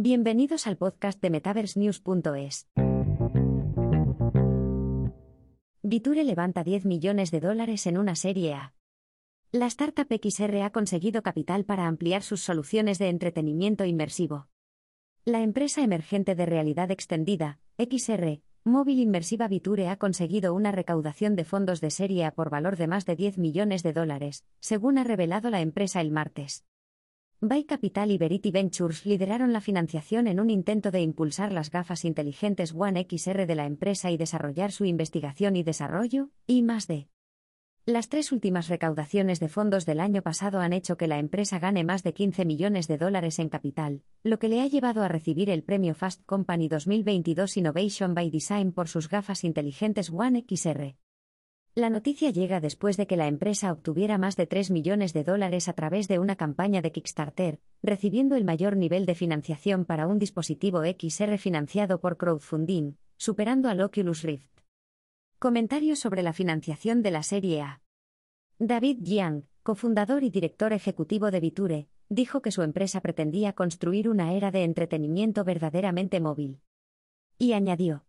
Bienvenidos al podcast de MetaverseNews.es. Viture levanta 10 millones de dólares en una serie A. La startup XR ha conseguido capital para ampliar sus soluciones de entretenimiento inmersivo. La empresa emergente de realidad extendida, XR, Móvil Inmersiva Viture ha conseguido una recaudación de fondos de serie A por valor de más de 10 millones de dólares, según ha revelado la empresa el martes. Buy Capital y Verity Ventures lideraron la financiación en un intento de impulsar las gafas inteligentes One XR de la empresa y desarrollar su investigación y desarrollo, y más de. Las tres últimas recaudaciones de fondos del año pasado han hecho que la empresa gane más de 15 millones de dólares en capital, lo que le ha llevado a recibir el premio Fast Company 2022 Innovation by Design por sus gafas inteligentes One XR. La noticia llega después de que la empresa obtuviera más de 3 millones de dólares a través de una campaña de Kickstarter, recibiendo el mayor nivel de financiación para un dispositivo XR financiado por crowdfunding, superando al Oculus Rift. Comentarios sobre la financiación de la serie A. David Yang, cofundador y director ejecutivo de Viture, dijo que su empresa pretendía construir una era de entretenimiento verdaderamente móvil. Y añadió,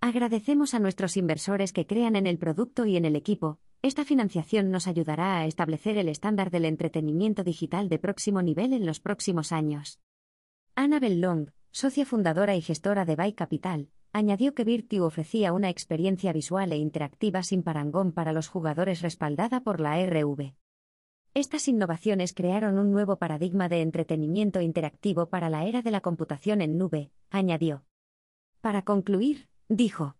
Agradecemos a nuestros inversores que crean en el producto y en el equipo. Esta financiación nos ayudará a establecer el estándar del entretenimiento digital de próximo nivel en los próximos años. Annabel Long, socia fundadora y gestora de Buy Capital, añadió que Virtue ofrecía una experiencia visual e interactiva sin parangón para los jugadores respaldada por la RV. Estas innovaciones crearon un nuevo paradigma de entretenimiento interactivo para la era de la computación en nube, añadió. Para concluir, Dijo.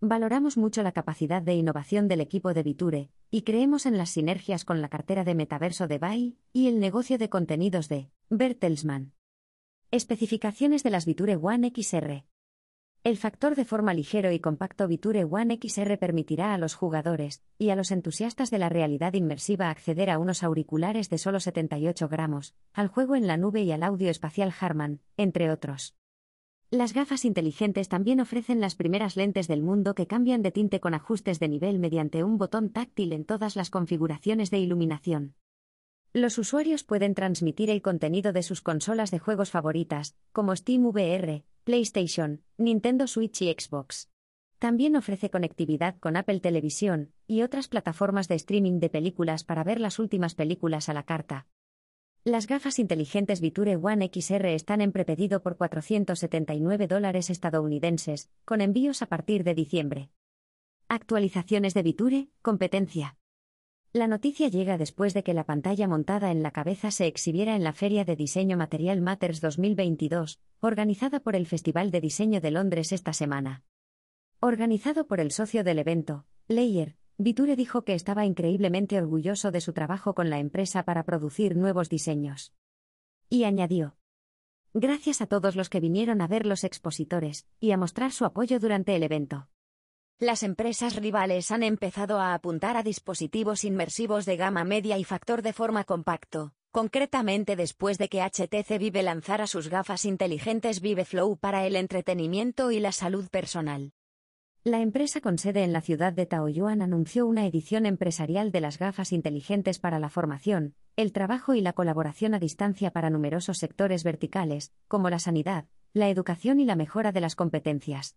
Valoramos mucho la capacidad de innovación del equipo de Viture, y creemos en las sinergias con la cartera de metaverso de Bay y el negocio de contenidos de Bertelsmann. Especificaciones de las Viture One XR. El factor de forma ligero y compacto Viture One XR permitirá a los jugadores y a los entusiastas de la realidad inmersiva acceder a unos auriculares de solo 78 gramos, al juego en la nube y al audio espacial Harman, entre otros. Las gafas inteligentes también ofrecen las primeras lentes del mundo que cambian de tinte con ajustes de nivel mediante un botón táctil en todas las configuraciones de iluminación. Los usuarios pueden transmitir el contenido de sus consolas de juegos favoritas, como Steam VR, PlayStation, Nintendo Switch y Xbox. También ofrece conectividad con Apple Televisión y otras plataformas de streaming de películas para ver las últimas películas a la carta. Las gafas inteligentes Viture One XR están en prepedido por 479 dólares estadounidenses, con envíos a partir de diciembre. Actualizaciones de Viture, competencia. La noticia llega después de que la pantalla montada en la cabeza se exhibiera en la Feria de Diseño Material Matters 2022, organizada por el Festival de Diseño de Londres esta semana. Organizado por el socio del evento, Layer, Viture dijo que estaba increíblemente orgulloso de su trabajo con la empresa para producir nuevos diseños. Y añadió. Gracias a todos los que vinieron a ver los expositores y a mostrar su apoyo durante el evento. Las empresas rivales han empezado a apuntar a dispositivos inmersivos de gama media y factor de forma compacto, concretamente después de que HTC Vive lanzara sus gafas inteligentes Vive Flow para el entretenimiento y la salud personal. La empresa con sede en la ciudad de Taoyuan anunció una edición empresarial de las gafas inteligentes para la formación, el trabajo y la colaboración a distancia para numerosos sectores verticales, como la sanidad, la educación y la mejora de las competencias.